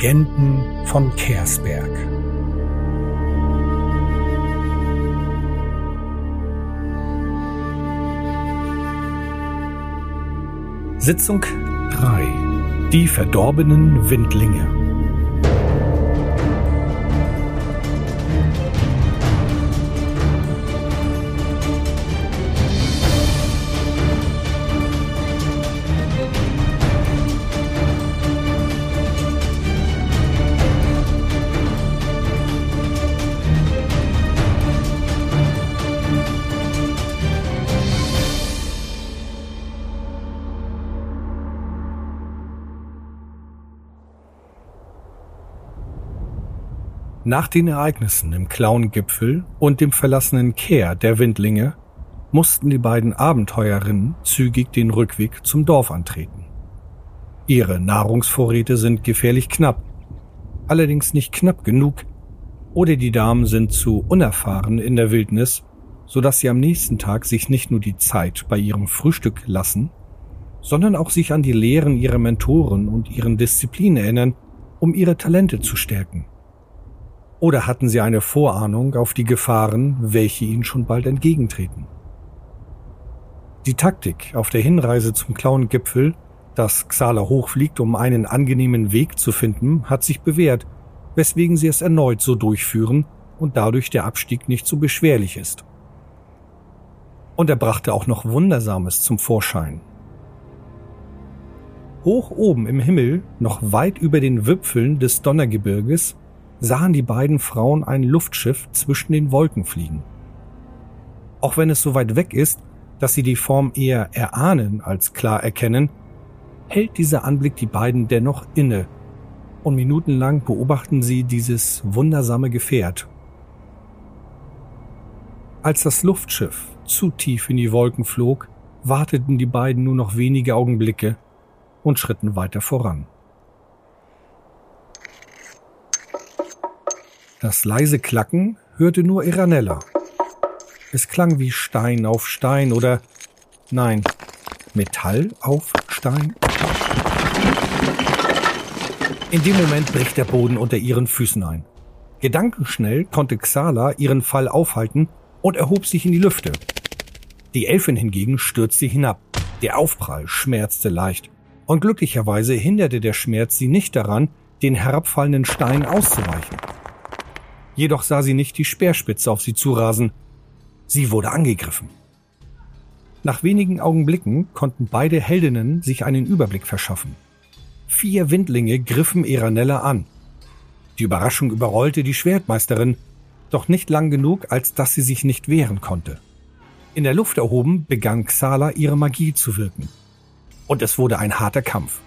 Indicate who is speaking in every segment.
Speaker 1: Legenden von Kersberg. Sitzung 3 Die verdorbenen Windlinge Nach den Ereignissen im Clown-Gipfel und dem verlassenen Kehr der Windlinge mussten die beiden Abenteuerinnen zügig den Rückweg zum Dorf antreten. Ihre Nahrungsvorräte sind gefährlich knapp, allerdings nicht knapp genug, oder die Damen sind zu unerfahren in der Wildnis, so dass sie am nächsten Tag sich nicht nur die Zeit bei ihrem Frühstück lassen, sondern auch sich an die Lehren ihrer Mentoren und ihren Disziplinen erinnern, um ihre Talente zu stärken. Oder hatten sie eine Vorahnung auf die Gefahren, welche ihnen schon bald entgegentreten? Die Taktik auf der Hinreise zum Clown-Gipfel, dass Xala hochfliegt, um einen angenehmen Weg zu finden, hat sich bewährt, weswegen sie es erneut so durchführen und dadurch der Abstieg nicht so beschwerlich ist. Und er brachte auch noch Wundersames zum Vorschein. Hoch oben im Himmel, noch weit über den Wipfeln des Donnergebirges, sahen die beiden Frauen ein Luftschiff zwischen den Wolken fliegen. Auch wenn es so weit weg ist, dass sie die Form eher erahnen als klar erkennen, hält dieser Anblick die beiden dennoch inne und minutenlang beobachten sie dieses wundersame Gefährt. Als das Luftschiff zu tief in die Wolken flog, warteten die beiden nur noch wenige Augenblicke und schritten weiter voran. Das leise Klacken hörte nur Iranella. Es klang wie Stein auf Stein oder nein, Metall auf Stein. In dem Moment bricht der Boden unter ihren Füßen ein. Gedankenschnell konnte Xala ihren Fall aufhalten und erhob sich in die Lüfte. Die Elfin hingegen stürzte hinab. Der Aufprall schmerzte leicht. Und glücklicherweise hinderte der Schmerz sie nicht daran, den herabfallenden Stein auszuweichen. Jedoch sah sie nicht die Speerspitze auf sie zurasen. Sie wurde angegriffen. Nach wenigen Augenblicken konnten beide Heldinnen sich einen Überblick verschaffen. Vier Windlinge griffen Eranella an. Die Überraschung überrollte die Schwertmeisterin, doch nicht lang genug, als dass sie sich nicht wehren konnte. In der Luft erhoben begann Xala ihre Magie zu wirken. Und es wurde ein harter Kampf.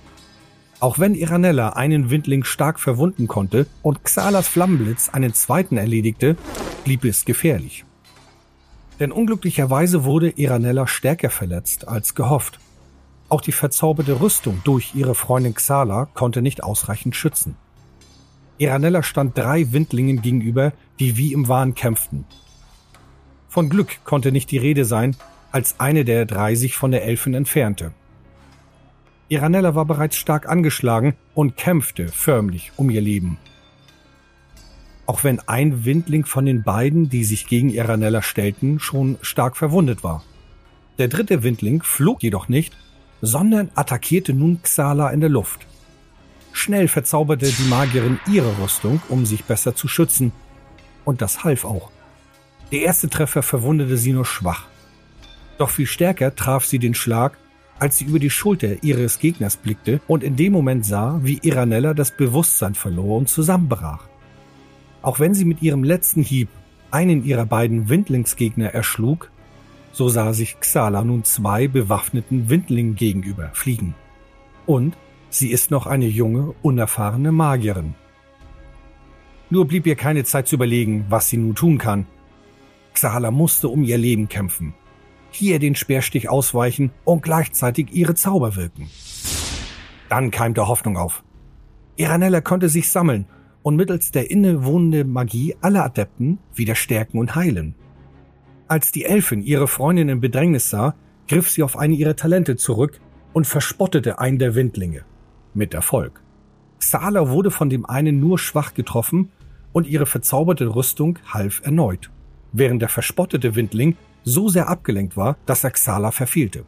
Speaker 1: Auch wenn Iranella einen Windling stark verwunden konnte und Xalas Flammenblitz einen zweiten erledigte, blieb es gefährlich. Denn unglücklicherweise wurde Iranella stärker verletzt als gehofft. Auch die verzauberte Rüstung durch ihre Freundin Xala konnte nicht ausreichend schützen. Iranella stand drei Windlingen gegenüber, die wie im Wahn kämpften. Von Glück konnte nicht die Rede sein, als eine der drei sich von der Elfin entfernte. Iranella war bereits stark angeschlagen und kämpfte förmlich um ihr Leben. Auch wenn ein Windling von den beiden, die sich gegen Iranella stellten, schon stark verwundet war. Der dritte Windling flog jedoch nicht, sondern attackierte nun Xala in der Luft. Schnell verzauberte die Magierin ihre Rüstung, um sich besser zu schützen. Und das half auch. Der erste Treffer verwundete sie nur schwach. Doch viel stärker traf sie den Schlag als sie über die Schulter ihres Gegners blickte und in dem Moment sah, wie Iranella das Bewusstsein verlor und zusammenbrach. Auch wenn sie mit ihrem letzten Hieb einen ihrer beiden Windlingsgegner erschlug, so sah sich Xala nun zwei bewaffneten Windlingen gegenüber fliegen. Und sie ist noch eine junge, unerfahrene Magierin. Nur blieb ihr keine Zeit zu überlegen, was sie nun tun kann. Xala musste um ihr Leben kämpfen hier den Speerstich ausweichen und gleichzeitig ihre Zauber wirken. Dann keimte Hoffnung auf. Iranella konnte sich sammeln und mittels der innewohnenden Magie alle Adepten wieder stärken und heilen. Als die Elfin ihre Freundin in Bedrängnis sah, griff sie auf eine ihrer Talente zurück und verspottete einen der Windlinge. Mit Erfolg. Xala wurde von dem einen nur schwach getroffen und ihre verzauberte Rüstung half erneut, während der verspottete Windling so sehr abgelenkt war, dass er Xala verfehlte.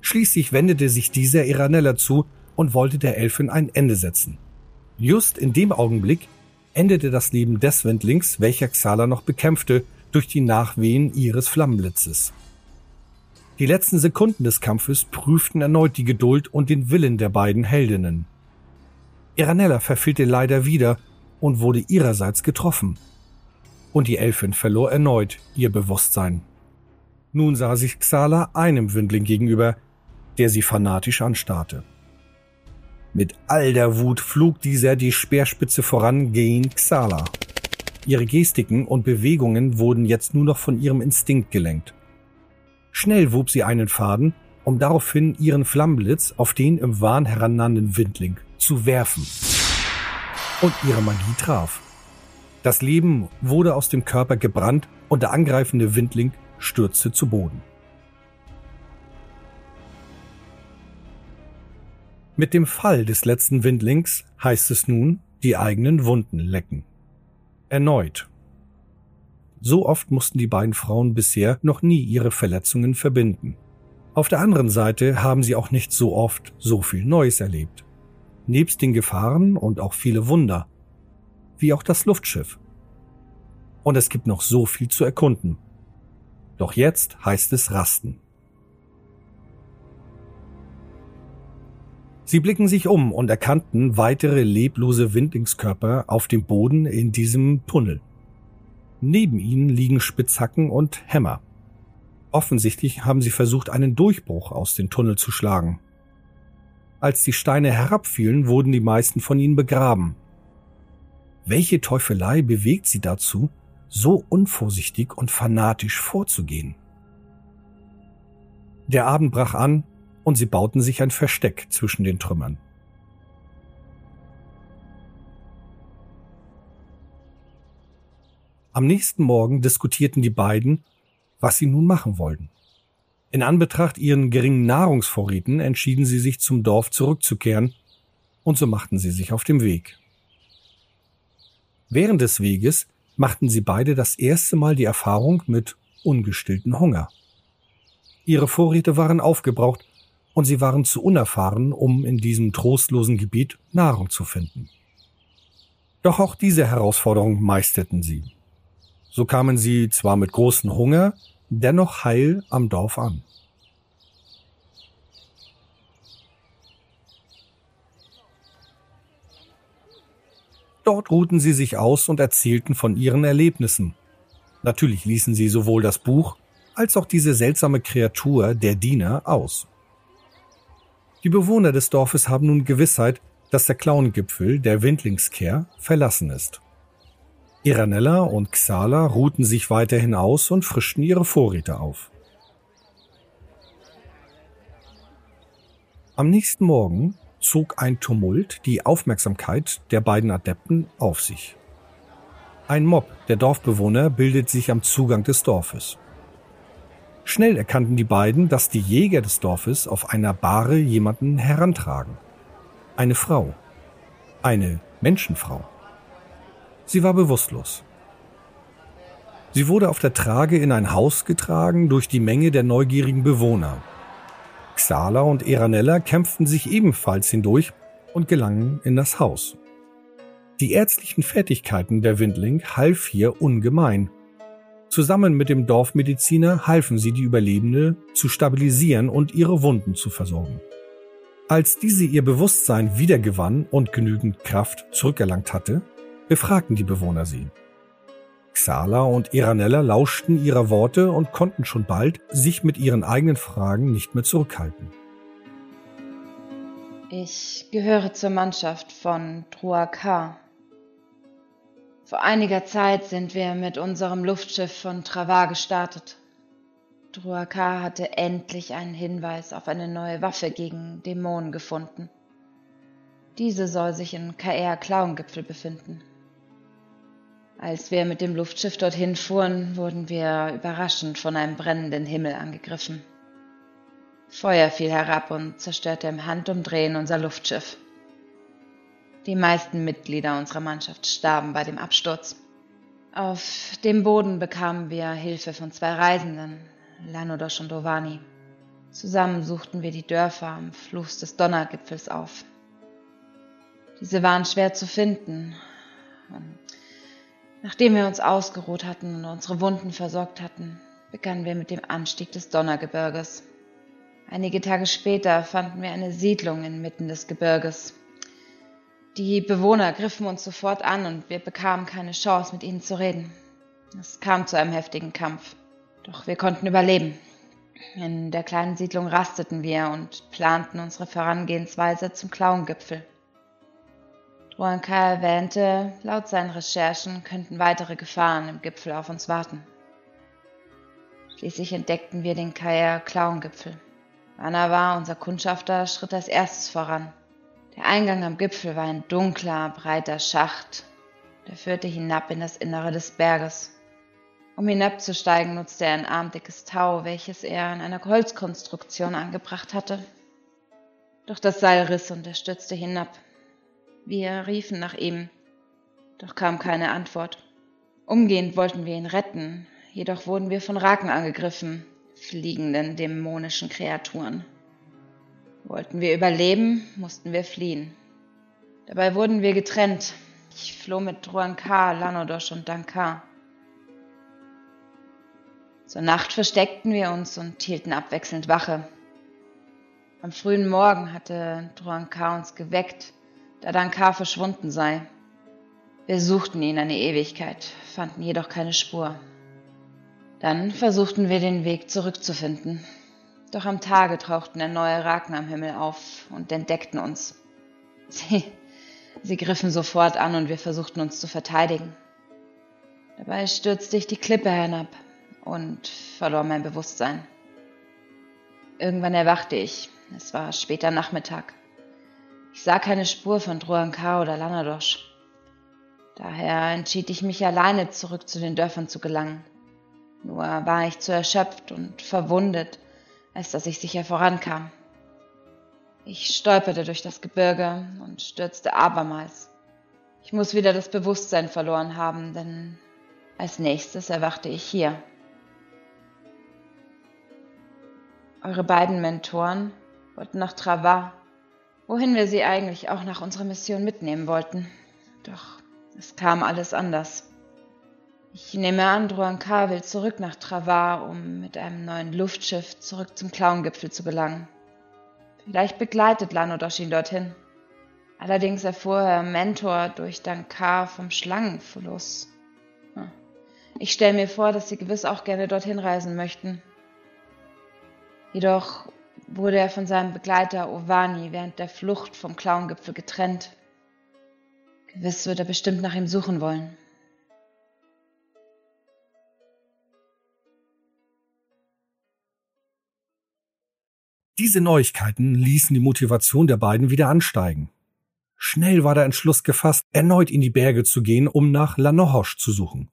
Speaker 1: Schließlich wendete sich dieser Iranella zu und wollte der Elfin ein Ende setzen. Just in dem Augenblick endete das Leben des Wendlings, welcher Xala noch bekämpfte, durch die Nachwehen ihres Flammenblitzes. Die letzten Sekunden des Kampfes prüften erneut die Geduld und den Willen der beiden Heldinnen. Iranella verfehlte leider wieder und wurde ihrerseits getroffen. Und die Elfin verlor erneut ihr Bewusstsein. Nun sah sich Xala einem Windling gegenüber, der sie fanatisch anstarrte. Mit all der Wut flog dieser die Speerspitze voran gegen Xala. Ihre Gestiken und Bewegungen wurden jetzt nur noch von ihrem Instinkt gelenkt. Schnell wob sie einen Faden, um daraufhin ihren Flammenblitz auf den im Wahn herannahenden Windling zu werfen. Und ihre Magie traf. Das Leben wurde aus dem Körper gebrannt und der angreifende Windling stürzte zu Boden. Mit dem Fall des letzten Windlings heißt es nun, die eigenen Wunden lecken. Erneut. So oft mussten die beiden Frauen bisher noch nie ihre Verletzungen verbinden. Auf der anderen Seite haben sie auch nicht so oft so viel Neues erlebt. Nebst den Gefahren und auch viele Wunder. Wie auch das Luftschiff. Und es gibt noch so viel zu erkunden. Doch jetzt heißt es Rasten. Sie blicken sich um und erkannten weitere leblose Windlingskörper auf dem Boden in diesem Tunnel. Neben ihnen liegen Spitzhacken und Hämmer. Offensichtlich haben sie versucht, einen Durchbruch aus dem Tunnel zu schlagen. Als die Steine herabfielen, wurden die meisten von ihnen begraben. Welche Teufelei bewegt sie dazu, so unvorsichtig und fanatisch vorzugehen? Der Abend brach an und sie bauten sich ein Versteck zwischen den Trümmern. Am nächsten Morgen diskutierten die beiden, was sie nun machen wollten. In Anbetracht ihren geringen Nahrungsvorräten entschieden sie sich zum Dorf zurückzukehren, und so machten sie sich auf dem Weg. Während des Weges machten sie beide das erste Mal die Erfahrung mit ungestillten Hunger. Ihre Vorräte waren aufgebraucht und sie waren zu unerfahren, um in diesem trostlosen Gebiet Nahrung zu finden. Doch auch diese Herausforderung meisterten sie. So kamen sie zwar mit großem Hunger, dennoch heil am Dorf an. Dort ruhten sie sich aus und erzählten von ihren Erlebnissen. Natürlich ließen sie sowohl das Buch als auch diese seltsame Kreatur, der Diener, aus. Die Bewohner des Dorfes haben nun Gewissheit, dass der Clown-Gipfel der Windlingskehr verlassen ist. Iranella und Xala ruhten sich weiterhin aus und frischten ihre Vorräte auf. Am nächsten Morgen zog ein Tumult die Aufmerksamkeit der beiden Adepten auf sich. Ein Mob der Dorfbewohner bildet sich am Zugang des Dorfes. Schnell erkannten die beiden, dass die Jäger des Dorfes auf einer Bahre jemanden herantragen. Eine Frau. Eine Menschenfrau. Sie war bewusstlos. Sie wurde auf der Trage in ein Haus getragen durch die Menge der neugierigen Bewohner. Xala und Eranella kämpften sich ebenfalls hindurch und gelangen in das Haus. Die ärztlichen Fertigkeiten der Windling half hier ungemein Zusammen mit dem Dorfmediziner halfen sie die Überlebende zu stabilisieren und ihre Wunden zu versorgen. Als diese ihr Bewusstsein wiedergewann und genügend Kraft zurückerlangt hatte, befragten die Bewohner sie. Xala und Iranella lauschten ihrer Worte und konnten schon bald sich mit ihren eigenen Fragen nicht mehr zurückhalten.
Speaker 2: Ich gehöre zur Mannschaft von Truakar, vor einiger Zeit sind wir mit unserem Luftschiff von Travar gestartet. Druakar hatte endlich einen Hinweis auf eine neue Waffe gegen Dämonen gefunden. Diese soll sich in KR Klauengipfel befinden. Als wir mit dem Luftschiff dorthin fuhren, wurden wir überraschend von einem brennenden Himmel angegriffen. Feuer fiel herab und zerstörte im Handumdrehen unser Luftschiff. Die meisten Mitglieder unserer Mannschaft starben bei dem Absturz. Auf dem Boden bekamen wir Hilfe von zwei Reisenden, Lanodos und Dovani. Zusammen suchten wir die Dörfer am Fluss des Donnergipfels auf. Diese waren schwer zu finden. Nachdem wir uns ausgeruht hatten und unsere Wunden versorgt hatten, begannen wir mit dem Anstieg des Donnergebirges. Einige Tage später fanden wir eine Siedlung inmitten des Gebirges. Die Bewohner griffen uns sofort an und wir bekamen keine Chance, mit ihnen zu reden. Es kam zu einem heftigen Kampf. Doch wir konnten überleben. In der kleinen Siedlung rasteten wir und planten unsere Vorangehensweise zum Klauengipfel. Druanka erwähnte, laut seinen Recherchen könnten weitere Gefahren im Gipfel auf uns warten. Schließlich entdeckten wir den Kaya Klauengipfel. Anava, unser Kundschafter, schritt als erstes voran. Der Eingang am Gipfel war ein dunkler, breiter Schacht, der führte hinab in das Innere des Berges. Um hinabzusteigen, nutzte er ein armdickes Tau, welches er in einer Holzkonstruktion angebracht hatte. Doch das Seil riss und er stürzte hinab. Wir riefen nach ihm, doch kam keine Antwort. Umgehend wollten wir ihn retten, jedoch wurden wir von Raken angegriffen, fliegenden dämonischen Kreaturen. Wollten wir überleben, mussten wir fliehen. Dabei wurden wir getrennt. Ich floh mit Druankar, Lanodosh und Dankar. Zur Nacht versteckten wir uns und hielten abwechselnd Wache. Am frühen Morgen hatte Druankar uns geweckt, da Dankar verschwunden sei. Wir suchten ihn eine Ewigkeit, fanden jedoch keine Spur. Dann versuchten wir den Weg zurückzufinden. Doch am Tage tauchten erneut Raken am Himmel auf und entdeckten uns. Sie, sie griffen sofort an und wir versuchten uns zu verteidigen. Dabei stürzte ich die Klippe hinab und verlor mein Bewusstsein. Irgendwann erwachte ich. Es war später Nachmittag. Ich sah keine Spur von Druankar oder Lanadosh. Daher entschied ich mich alleine zurück zu den Dörfern zu gelangen. Nur war ich zu erschöpft und verwundet, als dass ich sicher vorankam. Ich stolperte durch das Gebirge und stürzte abermals. Ich muss wieder das Bewusstsein verloren haben, denn als nächstes erwachte ich hier. Eure beiden Mentoren wollten nach Travas, wohin wir sie eigentlich auch nach unserer Mission mitnehmen wollten. Doch es kam alles anders. Ich nehme an, Druankar will zurück nach Travas, um mit einem neuen Luftschiff zurück zum Klauengipfel zu gelangen. Vielleicht begleitet Lanodosh ihn dorthin. Allerdings erfuhr er Mentor durch Dankar vom Schlangenfluss. Hm. Ich stelle mir vor, dass sie gewiss auch gerne dorthin reisen möchten. Jedoch wurde er von seinem Begleiter Ovani während der Flucht vom Klauengipfel getrennt. Gewiss wird er bestimmt nach ihm suchen wollen.
Speaker 1: Diese Neuigkeiten ließen die Motivation der beiden wieder ansteigen. Schnell war der Entschluss gefasst, erneut in die Berge zu gehen, um nach Lanohosch zu suchen.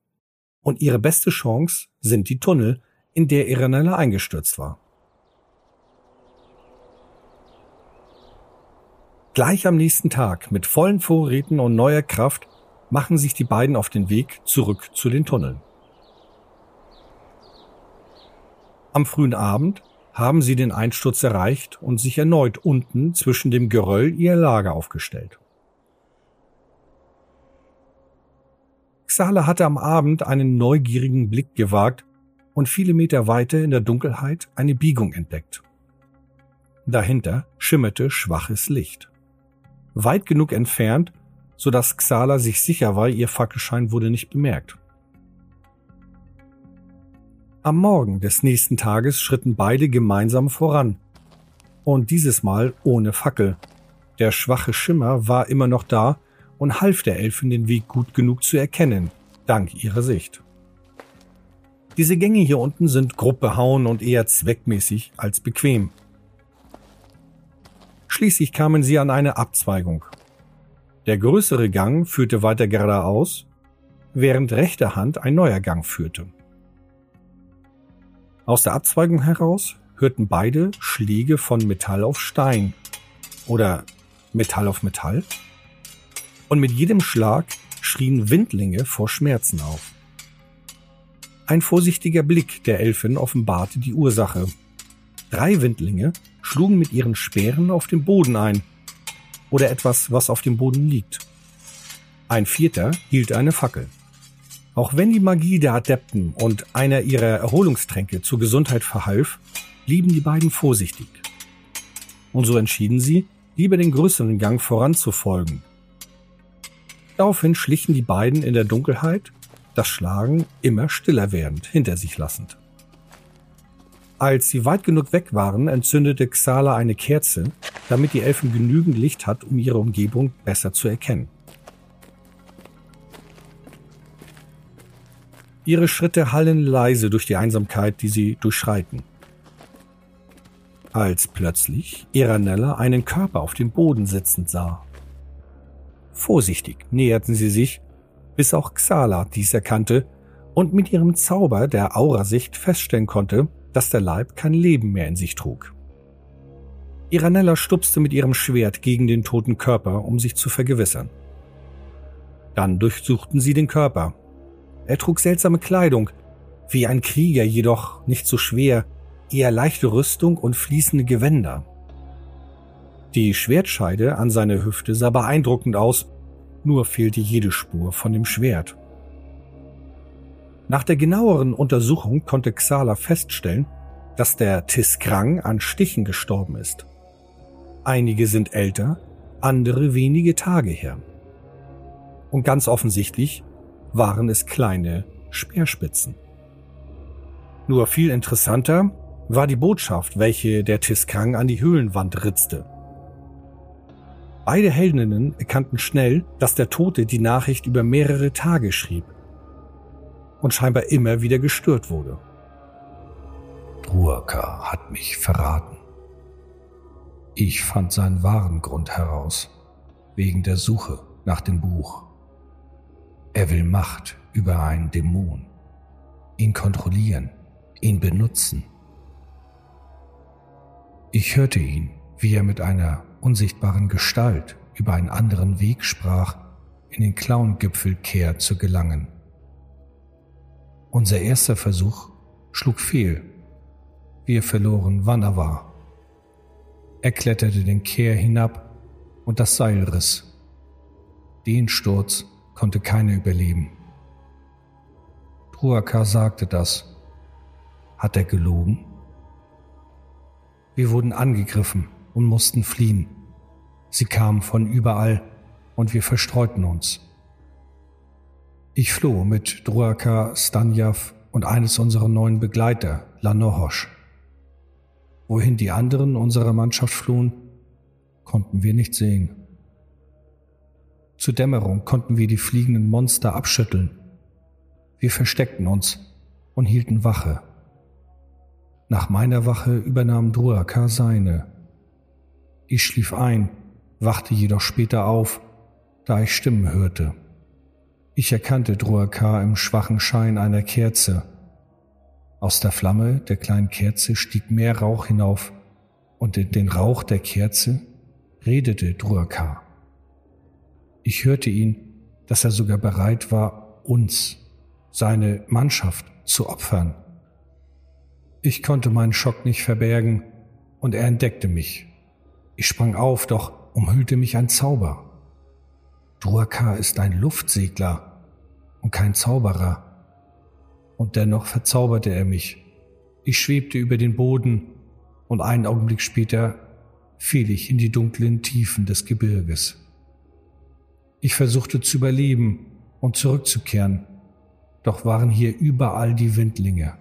Speaker 1: Und ihre beste Chance sind die Tunnel, in der Irenella eingestürzt war. Gleich am nächsten Tag mit vollen Vorräten und neuer Kraft machen sich die beiden auf den Weg zurück zu den Tunneln. Am frühen Abend haben sie den Einsturz erreicht und sich erneut unten zwischen dem Geröll ihr Lager aufgestellt. Xala hatte am Abend einen neugierigen Blick gewagt und viele Meter weiter in der Dunkelheit eine Biegung entdeckt. Dahinter schimmerte schwaches Licht weit genug entfernt, so dass Xala sich sicher war, ihr Fackelschein wurde nicht bemerkt. Am Morgen des nächsten Tages schritten beide gemeinsam voran. Und dieses Mal ohne Fackel. Der schwache Schimmer war immer noch da und half der Elfin den Weg gut genug zu erkennen, dank ihrer Sicht. Diese Gänge hier unten sind grob behauen und eher zweckmäßig als bequem. Schließlich kamen sie an eine Abzweigung. Der größere Gang führte weiter geradeaus, während rechter Hand ein neuer Gang führte. Aus der Abzweigung heraus hörten beide Schläge von Metall auf Stein oder Metall auf Metall. und mit jedem Schlag schrien Windlinge vor Schmerzen auf. Ein vorsichtiger Blick der Elfin offenbarte die Ursache. Drei Windlinge schlugen mit ihren Speeren auf den Boden ein oder etwas, was auf dem Boden liegt. Ein vierter hielt eine Fackel. Auch wenn die Magie der Adepten und einer ihrer Erholungstränke zur Gesundheit verhalf, blieben die beiden vorsichtig. Und so entschieden sie, lieber den größeren Gang voranzufolgen. Daraufhin schlichen die beiden in der Dunkelheit, das Schlagen immer stiller werdend hinter sich lassend. Als sie weit genug weg waren, entzündete Xala eine Kerze, damit die Elfen genügend Licht hat, um ihre Umgebung besser zu erkennen. Ihre Schritte hallen leise durch die Einsamkeit, die sie durchschreiten. Als plötzlich Iranella einen Körper auf dem Boden sitzend sah. Vorsichtig näherten sie sich, bis auch Xala dies erkannte und mit ihrem Zauber der Aurasicht feststellen konnte, dass der Leib kein Leben mehr in sich trug. Iranella stupste mit ihrem Schwert gegen den toten Körper, um sich zu vergewissern. Dann durchsuchten sie den Körper. Er trug seltsame Kleidung, wie ein Krieger jedoch nicht so schwer, eher leichte Rüstung und fließende Gewänder. Die Schwertscheide an seiner Hüfte sah beeindruckend aus, nur fehlte jede Spur von dem Schwert. Nach der genaueren Untersuchung konnte Xala feststellen, dass der Tiskrang an Stichen gestorben ist. Einige sind älter, andere wenige Tage her. Und ganz offensichtlich waren es kleine Speerspitzen. Nur viel interessanter war die Botschaft, welche der Tiskrang an die Höhlenwand ritzte. Beide Heldinnen erkannten schnell, dass der Tote die Nachricht über mehrere Tage schrieb und scheinbar immer wieder gestört wurde.
Speaker 3: Druaka hat mich verraten. Ich fand seinen wahren Grund heraus, wegen der Suche nach dem Buch. Er will Macht über einen Dämon, ihn kontrollieren, ihn benutzen. Ich hörte ihn, wie er mit einer unsichtbaren Gestalt über einen anderen Weg sprach, in den Clown-Gipfel Kehr zu gelangen. Unser erster Versuch schlug fehl. Wir verloren Wanava. Er kletterte den Kehr hinab und das Seil riss. Den Sturz konnte keiner überleben. Truaka sagte das. Hat er gelogen? Wir wurden angegriffen und mussten fliehen. Sie kamen von überall und wir verstreuten uns. Ich floh mit Druaka, Stanjav und eines unserer neuen Begleiter, Lanohosch. Wohin die anderen unserer Mannschaft flohen, konnten wir nicht sehen. Zur Dämmerung konnten wir die fliegenden Monster abschütteln. Wir versteckten uns und hielten Wache. Nach meiner Wache übernahm Druaka seine. Ich schlief ein, wachte jedoch später auf, da ich Stimmen hörte. Ich erkannte Druakar im schwachen Schein einer Kerze. Aus der Flamme der kleinen Kerze stieg mehr Rauch hinauf, und in den Rauch der Kerze redete Druakar. Ich hörte ihn, dass er sogar bereit war, uns, seine Mannschaft, zu opfern. Ich konnte meinen Schock nicht verbergen, und er entdeckte mich. Ich sprang auf, doch umhüllte mich ein Zauber. Druaka ist ein Luftsegler und kein Zauberer. Und dennoch verzauberte er mich. Ich schwebte über den Boden und einen Augenblick später fiel ich in die dunklen Tiefen des Gebirges. Ich versuchte zu überleben und zurückzukehren, doch waren hier überall die Windlinge.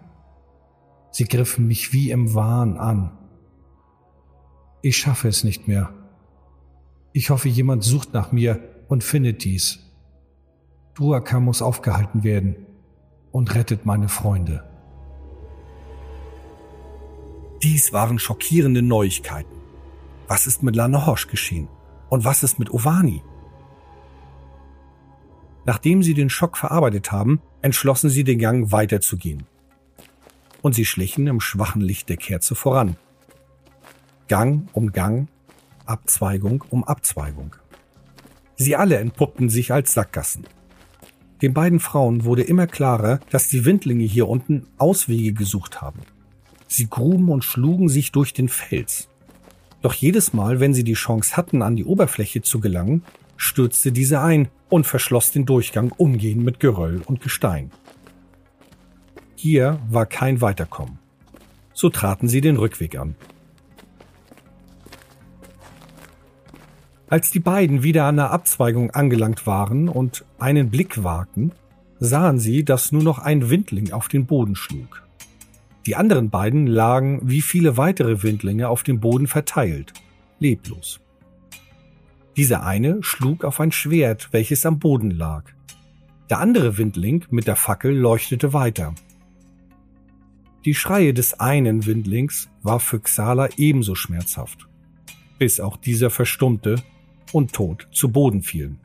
Speaker 3: Sie griffen mich wie im Wahn an. Ich schaffe es nicht mehr. Ich hoffe, jemand sucht nach mir und findet dies. Druaka muss aufgehalten werden und rettet meine Freunde.
Speaker 1: Dies waren schockierende Neuigkeiten. Was ist mit Lanahosh geschehen? Und was ist mit Ovani? Nachdem sie den Schock verarbeitet haben, entschlossen sie den Gang weiterzugehen. Und sie schlichen im schwachen Licht der Kerze voran. Gang um Gang, Abzweigung um Abzweigung. Sie alle entpuppten sich als Sackgassen. Den beiden Frauen wurde immer klarer, dass die Windlinge hier unten Auswege gesucht haben. Sie gruben und schlugen sich durch den Fels. Doch jedes Mal, wenn sie die Chance hatten, an die Oberfläche zu gelangen, stürzte diese ein und verschloss den Durchgang umgehend mit Geröll und Gestein. Hier war kein Weiterkommen. So traten sie den Rückweg an. Als die beiden wieder an der Abzweigung angelangt waren und einen Blick wagten, sahen sie, dass nur noch ein Windling auf den Boden schlug. Die anderen beiden lagen wie viele weitere Windlinge auf dem Boden verteilt, leblos. Dieser eine schlug auf ein Schwert, welches am Boden lag. Der andere Windling mit der Fackel leuchtete weiter. Die Schreie des einen Windlings war für Xala ebenso schmerzhaft, bis auch dieser verstummte und tot zu Boden fielen.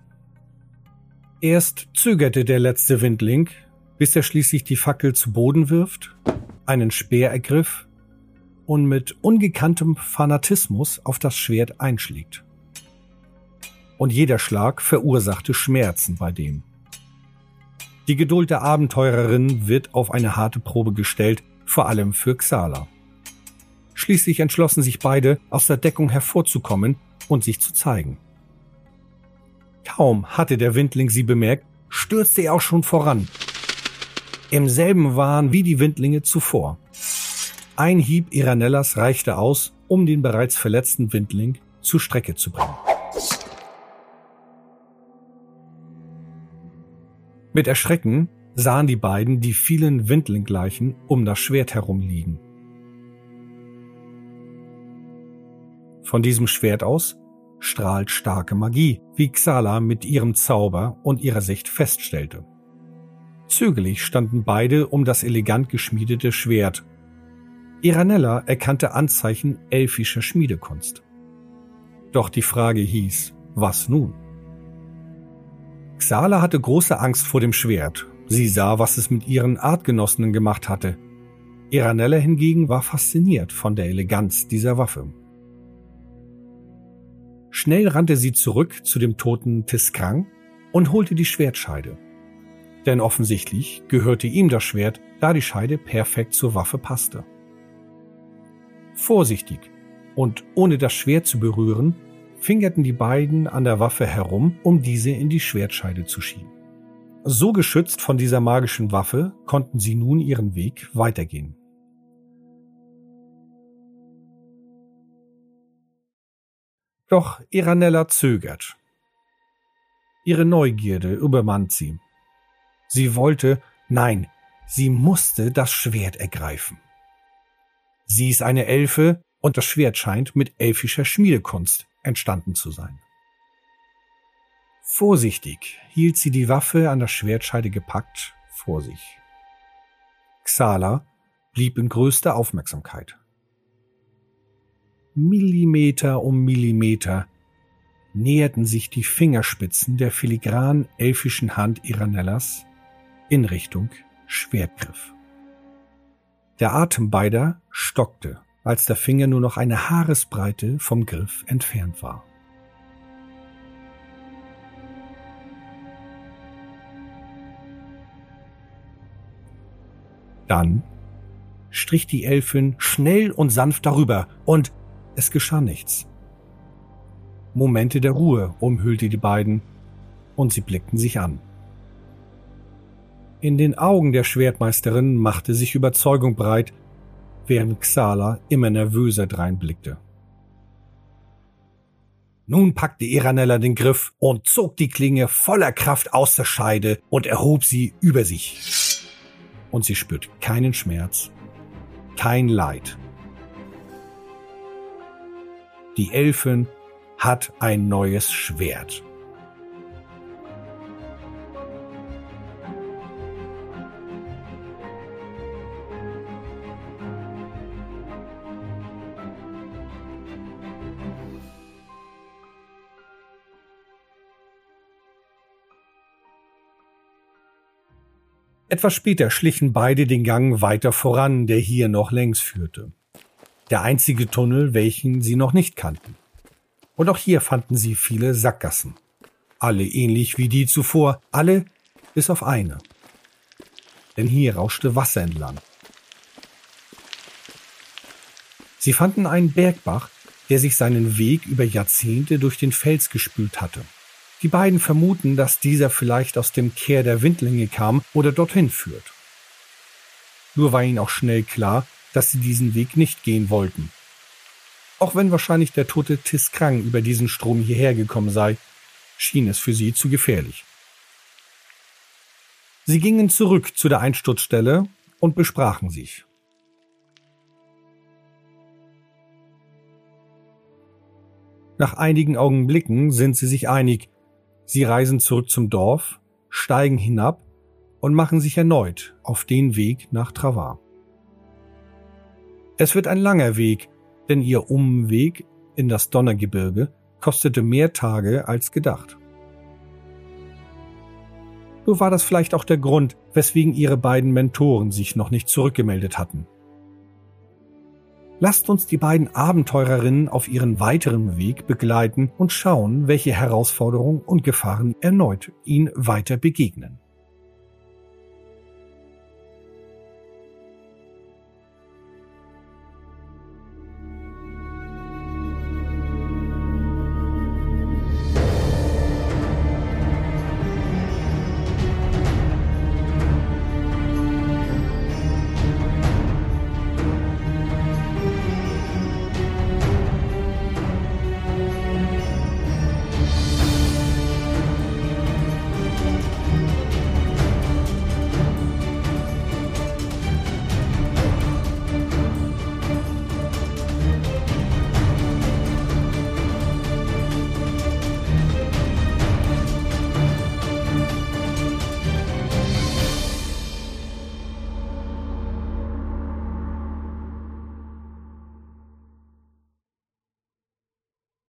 Speaker 1: Erst zögerte der letzte Windling, bis er schließlich die Fackel zu Boden wirft, einen Speer ergriff und mit ungekanntem Fanatismus auf das Schwert einschlägt. Und jeder Schlag verursachte Schmerzen bei dem. Die Geduld der Abenteurerin wird auf eine harte Probe gestellt, vor allem für Xala. Schließlich entschlossen sich beide, aus der Deckung hervorzukommen und sich zu zeigen. Kaum hatte der Windling sie bemerkt, stürzte er auch schon voran. Im selben Wahn wie die Windlinge zuvor. Ein Hieb Iranellas reichte aus, um den bereits verletzten Windling zur Strecke zu bringen. Mit Erschrecken sahen die beiden die vielen Windlingleichen um das Schwert herumliegen. Von diesem Schwert aus strahlt starke Magie, wie Xala mit ihrem Zauber und ihrer Sicht feststellte. Zögerlich standen beide um das elegant geschmiedete Schwert. Iranella erkannte Anzeichen elfischer Schmiedekunst. Doch die Frage hieß, was nun? Xala hatte große Angst vor dem Schwert. Sie sah, was es mit ihren Artgenossinnen gemacht hatte. Iranella hingegen war fasziniert von der Eleganz dieser Waffe. Schnell rannte sie zurück zu dem toten Tiskrang und holte die Schwertscheide. Denn offensichtlich gehörte ihm das Schwert, da die Scheide perfekt zur Waffe passte. Vorsichtig und ohne das Schwert zu berühren, fingerten die beiden an der Waffe herum, um diese in die Schwertscheide zu schieben. So geschützt von dieser magischen Waffe konnten sie nun ihren Weg weitergehen. Doch Iranella zögert. Ihre Neugierde übermannt sie. Sie wollte, nein, sie musste das Schwert ergreifen. Sie ist eine Elfe und das Schwert scheint mit elfischer Schmiedekunst entstanden zu sein. Vorsichtig hielt sie die Waffe an der Schwertscheide gepackt vor sich. Xala blieb in größter Aufmerksamkeit. Millimeter um Millimeter näherten sich die Fingerspitzen der filigran elfischen Hand Iranellas in Richtung Schwertgriff. Der Atem beider stockte, als der Finger nur noch eine Haaresbreite vom Griff entfernt war. Dann strich die Elfin schnell und sanft darüber und es geschah nichts. Momente der Ruhe umhüllte die beiden und sie blickten sich an. In den Augen der Schwertmeisterin machte sich Überzeugung breit, während Xala immer nervöser dreinblickte. Nun packte Iranella den Griff und zog die Klinge voller Kraft aus der Scheide und erhob sie über sich. Und sie spürte keinen Schmerz, kein Leid. Die Elfin hat ein neues Schwert. Etwas später schlichen beide den Gang weiter voran, der hier noch längs führte der einzige Tunnel, welchen sie noch nicht kannten. Und auch hier fanden sie viele Sackgassen. alle ähnlich wie die zuvor, alle bis auf eine. Denn hier rauschte Wasser entlang. Sie fanden einen Bergbach, der sich seinen Weg über Jahrzehnte durch den Fels gespült hatte. Die beiden vermuten, dass dieser vielleicht aus dem Kehr der Windlinge kam oder dorthin führt. Nur war ihnen auch schnell klar, dass sie diesen Weg nicht gehen wollten. Auch wenn wahrscheinlich der tote Tiskrang über diesen Strom hierher gekommen sei, schien es für sie zu gefährlich. Sie gingen zurück zu der Einsturzstelle und besprachen sich. Nach einigen Augenblicken sind sie sich einig. Sie reisen zurück zum Dorf, steigen hinab und machen sich erneut auf den Weg nach Travar. Es wird ein langer Weg, denn ihr Umweg in das Donnergebirge kostete mehr Tage als gedacht. So war das vielleicht auch der Grund, weswegen ihre beiden Mentoren sich noch nicht zurückgemeldet hatten. Lasst uns die beiden Abenteurerinnen auf ihren weiteren Weg begleiten und schauen, welche Herausforderungen und Gefahren erneut ihnen weiter begegnen.